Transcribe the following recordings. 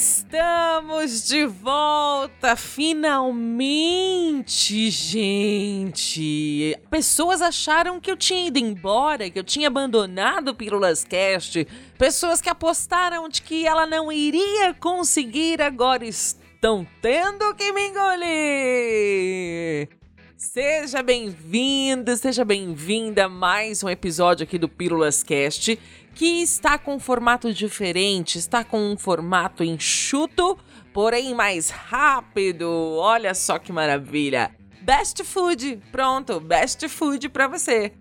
Estamos de volta, finalmente, gente! Pessoas acharam que eu tinha ido embora, que eu tinha abandonado o Pílulas Cast. Pessoas que apostaram de que ela não iria conseguir, agora estão tendo que me engolir! Seja bem-vindo, seja bem-vinda a mais um episódio aqui do Pílulas Cast, que está com um formato diferente, está com um formato enxuto, porém mais rápido. Olha só que maravilha! Best Food, pronto, Best Food para você.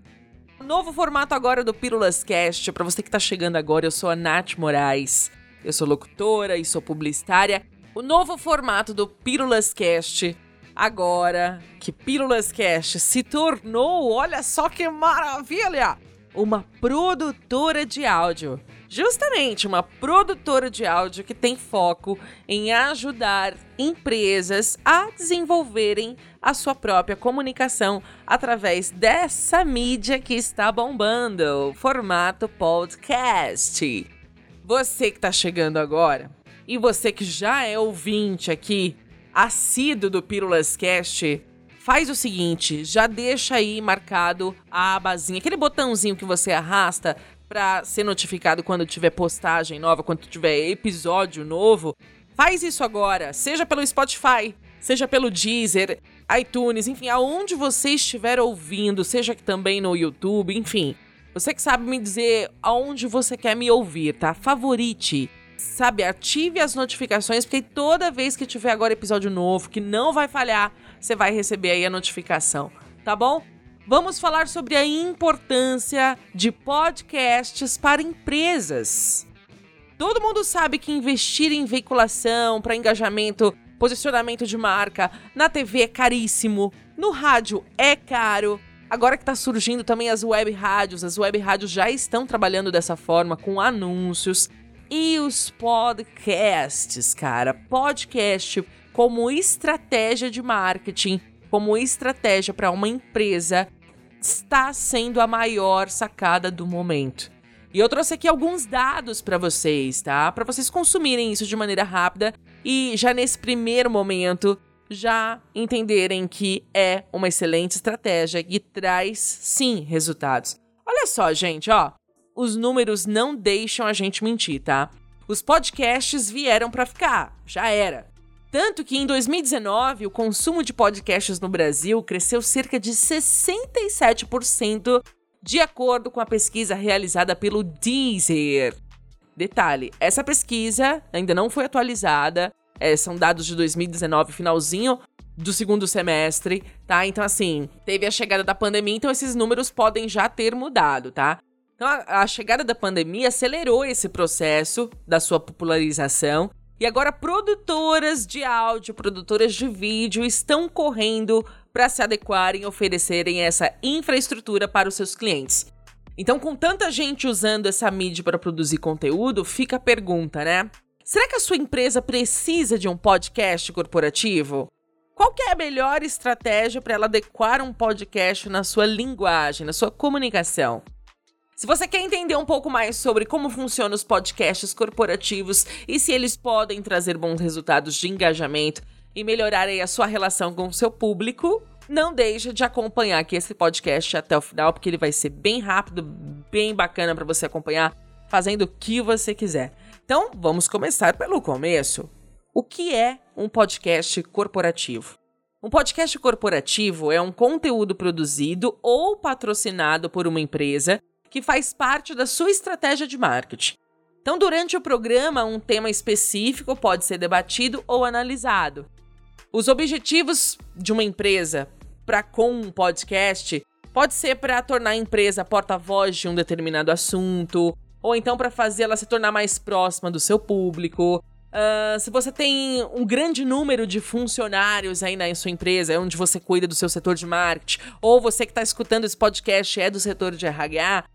Novo formato agora do Pílulas Cast, para você que está chegando agora, eu sou a Nath Moraes. Eu sou locutora e sou publicitária. O novo formato do Pílulas Cast agora que Pílulas Cast se tornou, olha só que maravilha, uma produtora de áudio. Justamente uma produtora de áudio que tem foco em ajudar empresas a desenvolverem a sua própria comunicação através dessa mídia que está bombando, formato podcast. Você que está chegando agora e você que já é ouvinte aqui assíduo do Pílulas Cast, faz o seguinte, já deixa aí marcado a abazinha, aquele botãozinho que você arrasta para ser notificado quando tiver postagem nova, quando tiver episódio novo. Faz isso agora, seja pelo Spotify, seja pelo Deezer, iTunes, enfim, aonde você estiver ouvindo, seja também no YouTube, enfim. Você que sabe me dizer aonde você quer me ouvir, tá? Favorite sabe, ative as notificações, porque toda vez que tiver agora episódio novo, que não vai falhar, você vai receber aí a notificação, tá bom? Vamos falar sobre a importância de podcasts para empresas. Todo mundo sabe que investir em veiculação para engajamento, posicionamento de marca na TV é caríssimo, no rádio é caro. Agora que está surgindo também as web rádios, as web rádios já estão trabalhando dessa forma com anúncios. E os podcasts, cara. Podcast como estratégia de marketing, como estratégia para uma empresa, está sendo a maior sacada do momento. E eu trouxe aqui alguns dados para vocês, tá? Para vocês consumirem isso de maneira rápida e já nesse primeiro momento já entenderem que é uma excelente estratégia e traz sim resultados. Olha só, gente, ó os números não deixam a gente mentir, tá? Os podcasts vieram para ficar, já era. Tanto que em 2019 o consumo de podcasts no Brasil cresceu cerca de 67%, de acordo com a pesquisa realizada pelo Deezer. Detalhe: essa pesquisa ainda não foi atualizada, é, são dados de 2019, finalzinho do segundo semestre, tá? Então, assim, teve a chegada da pandemia, então esses números podem já ter mudado, tá? Então, a, a chegada da pandemia acelerou esse processo da sua popularização. E agora, produtoras de áudio, produtoras de vídeo estão correndo para se adequarem e oferecerem essa infraestrutura para os seus clientes. Então, com tanta gente usando essa mídia para produzir conteúdo, fica a pergunta, né? Será que a sua empresa precisa de um podcast corporativo? Qual é a melhor estratégia para ela adequar um podcast na sua linguagem, na sua comunicação? Se você quer entender um pouco mais sobre como funcionam os podcasts corporativos e se eles podem trazer bons resultados de engajamento e melhorar a sua relação com o seu público, não deixe de acompanhar aqui esse podcast até o final, porque ele vai ser bem rápido, bem bacana para você acompanhar, fazendo o que você quiser. Então, vamos começar pelo começo. O que é um podcast corporativo? Um podcast corporativo é um conteúdo produzido ou patrocinado por uma empresa que faz parte da sua estratégia de marketing. Então, durante o programa, um tema específico pode ser debatido ou analisado. Os objetivos de uma empresa para com um podcast pode ser para tornar a empresa porta-voz de um determinado assunto, ou então para fazê-la se tornar mais próxima do seu público. Uh, se você tem um grande número de funcionários aí na sua empresa, onde você cuida do seu setor de marketing, ou você que está escutando esse podcast é do setor de RH,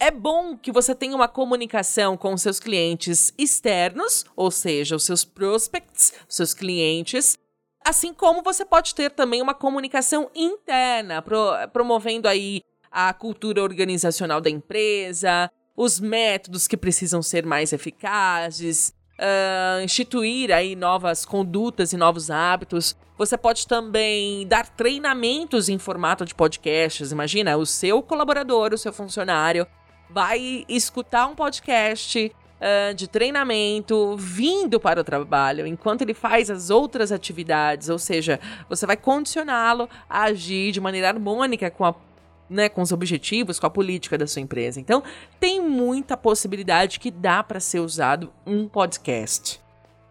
é bom que você tenha uma comunicação com seus clientes externos, ou seja, os seus prospects, os seus clientes, assim como você pode ter também uma comunicação interna, pro, promovendo aí a cultura organizacional da empresa, os métodos que precisam ser mais eficazes, uh, instituir aí novas condutas e novos hábitos. Você pode também dar treinamentos em formato de podcasts. Imagina, o seu colaborador, o seu funcionário, vai escutar um podcast uh, de treinamento vindo para o trabalho, enquanto ele faz as outras atividades. Ou seja, você vai condicioná-lo a agir de maneira harmônica com a né, com os objetivos, com a política da sua empresa. Então, tem muita possibilidade que dá para ser usado um podcast.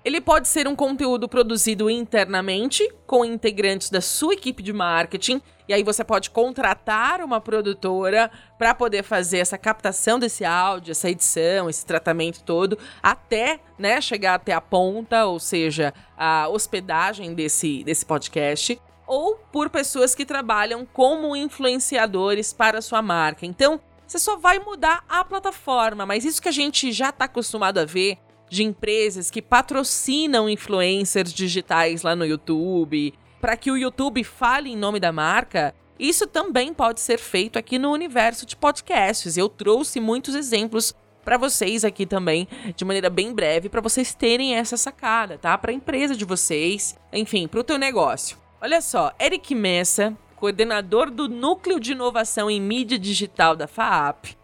Ele pode ser um conteúdo produzido internamente com integrantes da sua equipe de marketing, e aí você pode contratar uma produtora para poder fazer essa captação desse áudio, essa edição, esse tratamento todo, até né, chegar até a ponta, ou seja, a hospedagem desse, desse podcast ou por pessoas que trabalham como influenciadores para a sua marca. Então, você só vai mudar a plataforma, mas isso que a gente já está acostumado a ver de empresas que patrocinam influencers digitais lá no YouTube, para que o YouTube fale em nome da marca, isso também pode ser feito aqui no universo de podcasts. Eu trouxe muitos exemplos para vocês aqui também, de maneira bem breve, para vocês terem essa sacada, tá? Para a empresa de vocês, enfim, para o teu negócio. Olha só, Eric Messa, coordenador do Núcleo de Inovação em Mídia Digital da FAAP,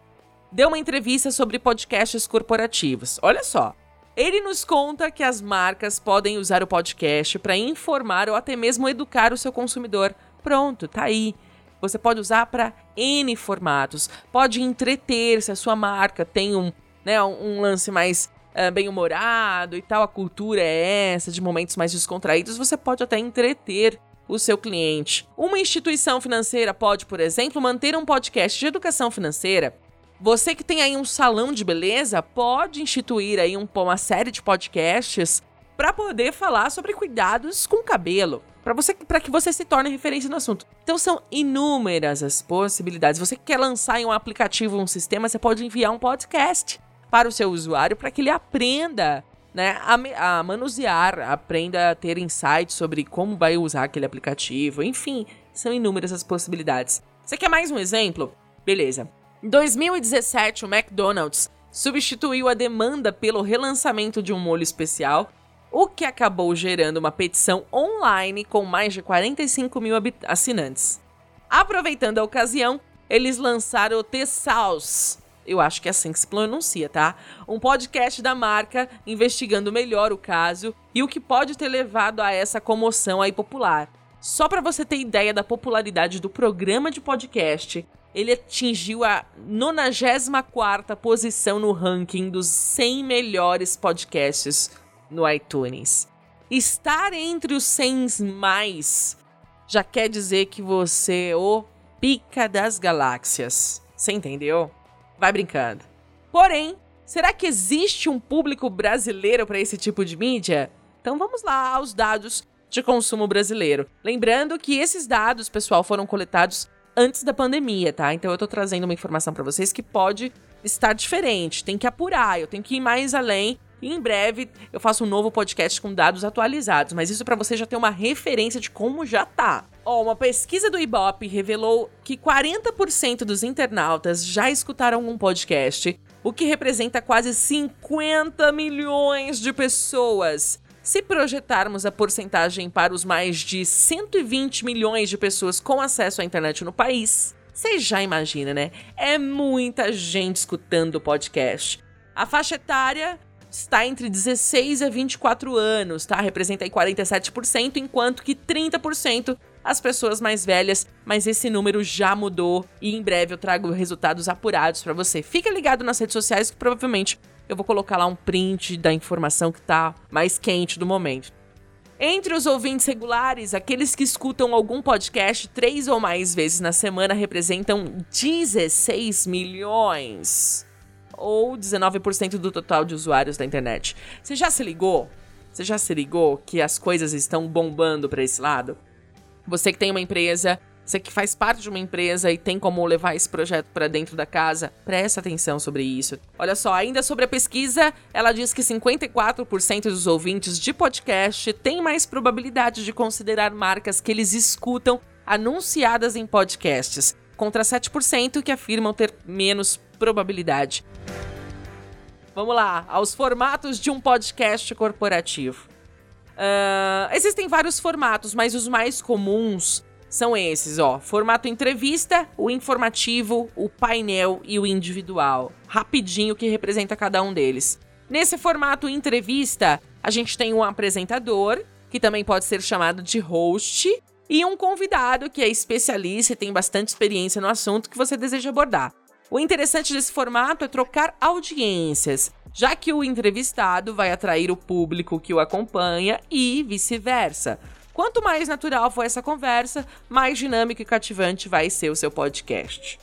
deu uma entrevista sobre podcasts corporativos. Olha só, ele nos conta que as marcas podem usar o podcast para informar ou até mesmo educar o seu consumidor. Pronto, tá aí. Você pode usar para N formatos. Pode entreter se a sua marca tem um, né, um lance mais uh, bem-humorado e tal, a cultura é essa, de momentos mais descontraídos, você pode até entreter o seu cliente. Uma instituição financeira pode, por exemplo, manter um podcast de educação financeira. Você que tem aí um salão de beleza pode instituir aí um, uma série de podcasts para poder falar sobre cuidados com o cabelo, para você para que você se torne referência no assunto. Então são inúmeras as possibilidades. Você que quer lançar em um aplicativo, um sistema, você pode enviar um podcast para o seu usuário para que ele aprenda né, a, a, manusear, aprenda a ter insights sobre como vai usar aquele aplicativo, enfim, são inúmeras as possibilidades. Você quer mais um exemplo? Beleza. Em 2017, o McDonald's substituiu a demanda pelo relançamento de um molho especial, o que acabou gerando uma petição online com mais de 45 mil assinantes. Aproveitando a ocasião, eles lançaram o T-Sauce, eu acho que é assim que se pronuncia, tá? Um podcast da marca investigando melhor o caso e o que pode ter levado a essa comoção aí popular. Só para você ter ideia da popularidade do programa de podcast, ele atingiu a 94ª posição no ranking dos 100 melhores podcasts no iTunes. Estar entre os 100 mais já quer dizer que você é o pica das galáxias. Você entendeu? Vai brincando. Porém, será que existe um público brasileiro para esse tipo de mídia? Então vamos lá aos dados de consumo brasileiro. Lembrando que esses dados, pessoal, foram coletados antes da pandemia, tá? Então eu tô trazendo uma informação para vocês que pode estar diferente, tem que apurar, eu tenho que ir mais além. E em breve eu faço um novo podcast com dados atualizados, mas isso para você já ter uma referência de como já tá. Ó, oh, uma pesquisa do Ibope revelou que 40% dos internautas já escutaram um podcast, o que representa quase 50 milhões de pessoas. Se projetarmos a porcentagem para os mais de 120 milhões de pessoas com acesso à internet no país, você já imagina, né? É muita gente escutando o podcast. A faixa etária está entre 16 a 24 anos, tá? Representa aí 47%, enquanto que 30% as pessoas mais velhas, mas esse número já mudou e em breve eu trago resultados apurados para você. Fica ligado nas redes sociais que provavelmente eu vou colocar lá um print da informação que tá mais quente do momento. Entre os ouvintes regulares, aqueles que escutam algum podcast três ou mais vezes na semana representam 16 milhões, ou 19% do total de usuários da internet. Você já se ligou? Você já se ligou que as coisas estão bombando para esse lado? Você que tem uma empresa, você que faz parte de uma empresa e tem como levar esse projeto para dentro da casa, presta atenção sobre isso. Olha só, ainda sobre a pesquisa, ela diz que 54% dos ouvintes de podcast têm mais probabilidade de considerar marcas que eles escutam anunciadas em podcasts, contra 7% que afirmam ter menos probabilidade. vamos lá, aos formatos de um podcast corporativo. Uh, existem vários formatos, mas os mais comuns são esses, ó. Formato entrevista, o informativo, o painel e o individual. Rapidinho que representa cada um deles. Nesse formato entrevista, a gente tem um apresentador, que também pode ser chamado de host, e um convidado que é especialista e tem bastante experiência no assunto que você deseja abordar. O interessante desse formato é trocar audiências, já que o entrevistado vai atrair o público que o acompanha e vice-versa. Quanto mais natural for essa conversa, mais dinâmico e cativante vai ser o seu podcast.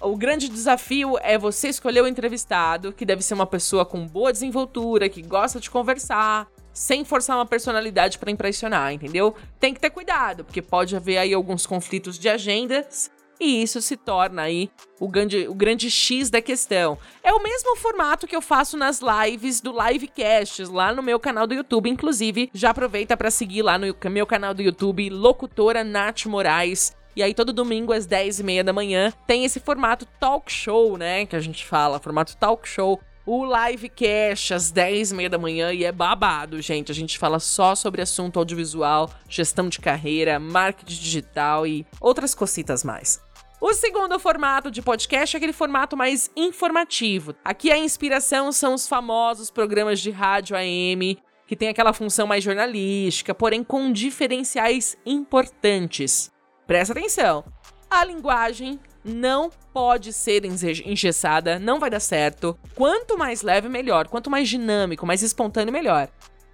O grande desafio é você escolher o entrevistado, que deve ser uma pessoa com boa desenvoltura, que gosta de conversar, sem forçar uma personalidade para impressionar, entendeu? Tem que ter cuidado, porque pode haver aí alguns conflitos de agendas e isso se torna aí o grande, o grande X da questão. É o mesmo formato que eu faço nas lives do Livecasts, lá no meu canal do YouTube. Inclusive, já aproveita para seguir lá no meu canal do YouTube, Locutora Nath Moraes. E aí, todo domingo, às 10 e meia da manhã, tem esse formato talk show, né? Que a gente fala, formato talk show. O livecast às 10 e meia da manhã e é babado, gente. A gente fala só sobre assunto audiovisual, gestão de carreira, marketing digital e outras cocitas mais. O segundo formato de podcast é aquele formato mais informativo. Aqui a inspiração são os famosos programas de rádio AM, que tem aquela função mais jornalística, porém com diferenciais importantes. Presta atenção. A linguagem não pode ser engessada, não vai dar certo. Quanto mais leve, melhor. Quanto mais dinâmico, mais espontâneo, melhor.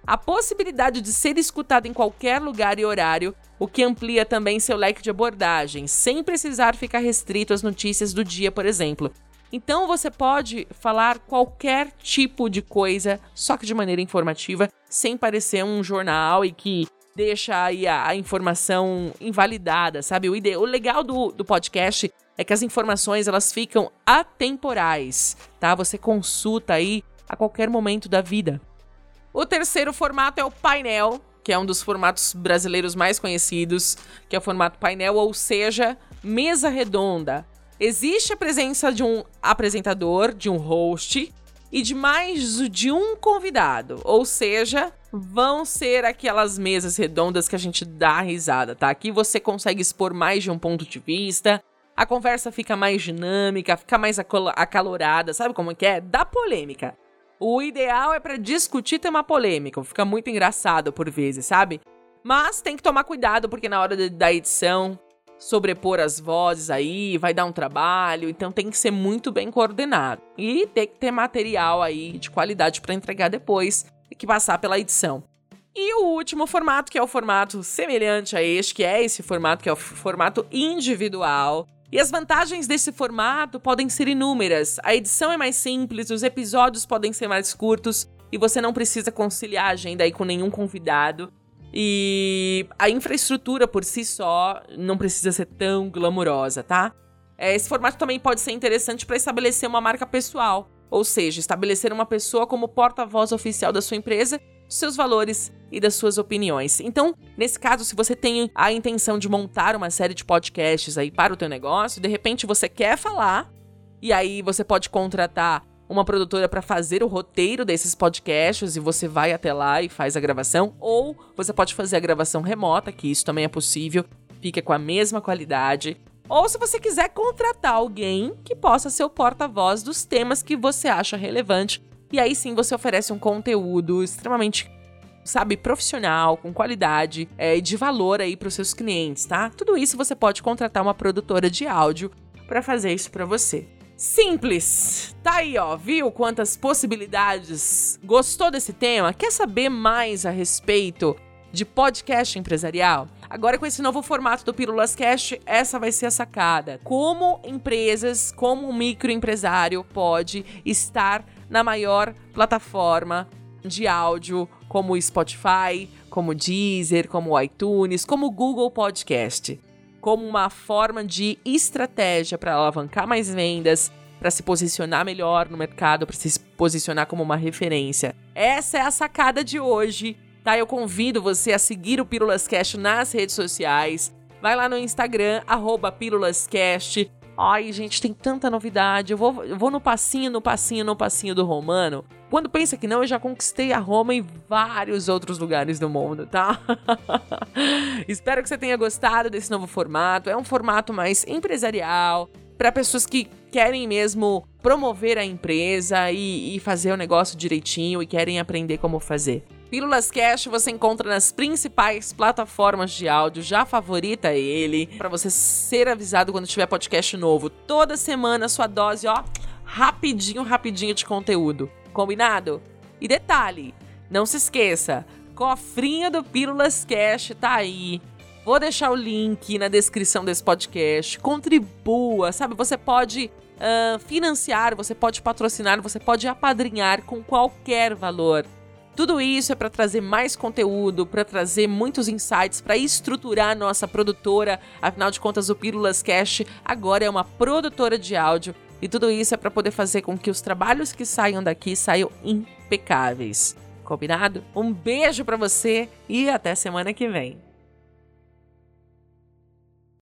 A possibilidade de ser escutado em qualquer lugar e horário, o que amplia também seu leque de abordagem, sem precisar ficar restrito às notícias do dia, por exemplo. Então você pode falar qualquer tipo de coisa, só que de maneira informativa, sem parecer um jornal e que deixa aí a, a informação invalidada, sabe? O, ide o legal do, do podcast é que as informações elas ficam atemporais, tá? Você consulta aí a qualquer momento da vida. O terceiro formato é o painel, que é um dos formatos brasileiros mais conhecidos, que é o formato painel, ou seja, mesa redonda. Existe a presença de um apresentador, de um host e de mais de um convidado, ou seja, vão ser aquelas mesas redondas que a gente dá risada, tá? Aqui você consegue expor mais de um ponto de vista, a conversa fica mais dinâmica, fica mais acalorada, sabe como é que é? Dá polêmica. O ideal é para discutir tema polêmico, fica muito engraçado por vezes, sabe? Mas tem que tomar cuidado porque na hora de, da edição sobrepor as vozes aí vai dar um trabalho, então tem que ser muito bem coordenado e tem que ter material aí de qualidade para entregar depois e que passar pela edição. E o último formato, que é o formato semelhante a este, que é esse formato, que é o formato individual, e as vantagens desse formato podem ser inúmeras. A edição é mais simples, os episódios podem ser mais curtos e você não precisa conciliar a agenda aí com nenhum convidado. E a infraestrutura por si só não precisa ser tão glamurosa, tá? É, esse formato também pode ser interessante para estabelecer uma marca pessoal, ou seja, estabelecer uma pessoa como porta-voz oficial da sua empresa seus valores e das suas opiniões. Então, nesse caso, se você tem a intenção de montar uma série de podcasts aí para o teu negócio, de repente você quer falar e aí você pode contratar uma produtora para fazer o roteiro desses podcasts e você vai até lá e faz a gravação, ou você pode fazer a gravação remota, que isso também é possível, fica com a mesma qualidade. Ou se você quiser contratar alguém que possa ser o porta-voz dos temas que você acha relevante e aí sim você oferece um conteúdo extremamente sabe, profissional, com qualidade é, e de valor aí para os seus clientes, tá? Tudo isso você pode contratar uma produtora de áudio para fazer isso para você. Simples. Tá aí, ó, viu quantas possibilidades? Gostou desse tema? Quer saber mais a respeito de podcast empresarial? Agora com esse novo formato do Pílulas Cast, essa vai ser a sacada. Como empresas, como um microempresário pode estar na maior plataforma de áudio como o Spotify, como o Deezer, como o iTunes, como o Google Podcast, como uma forma de estratégia para alavancar mais vendas, para se posicionar melhor no mercado, para se posicionar como uma referência. Essa é a sacada de hoje, tá? Eu convido você a seguir o Pílulas Cast nas redes sociais. Vai lá no Instagram, arroba Ai, gente, tem tanta novidade. Eu vou, eu vou no passinho, no passinho, no passinho do Romano. Quando pensa que não, eu já conquistei a Roma em vários outros lugares do mundo, tá? Espero que você tenha gostado desse novo formato. É um formato mais empresarial, para pessoas que querem mesmo promover a empresa e, e, fazer o negócio direitinho e querem aprender como fazer. Pílulas Cash você encontra nas principais plataformas de áudio, já favorita ele, para você ser avisado quando tiver podcast novo. Toda semana sua dose, ó, rapidinho, rapidinho de conteúdo. Combinado? E detalhe, não se esqueça, cofrinho do Pílulas Cash tá aí. Vou deixar o link na descrição desse podcast. Contribua, sabe? Você pode uh, financiar, você pode patrocinar, você pode apadrinhar com qualquer valor. Tudo isso é para trazer mais conteúdo, para trazer muitos insights, para estruturar a nossa produtora. Afinal de contas, o Pílulas Cast agora é uma produtora de áudio e tudo isso é para poder fazer com que os trabalhos que saiam daqui saiam impecáveis. Combinado? Um beijo para você e até semana que vem.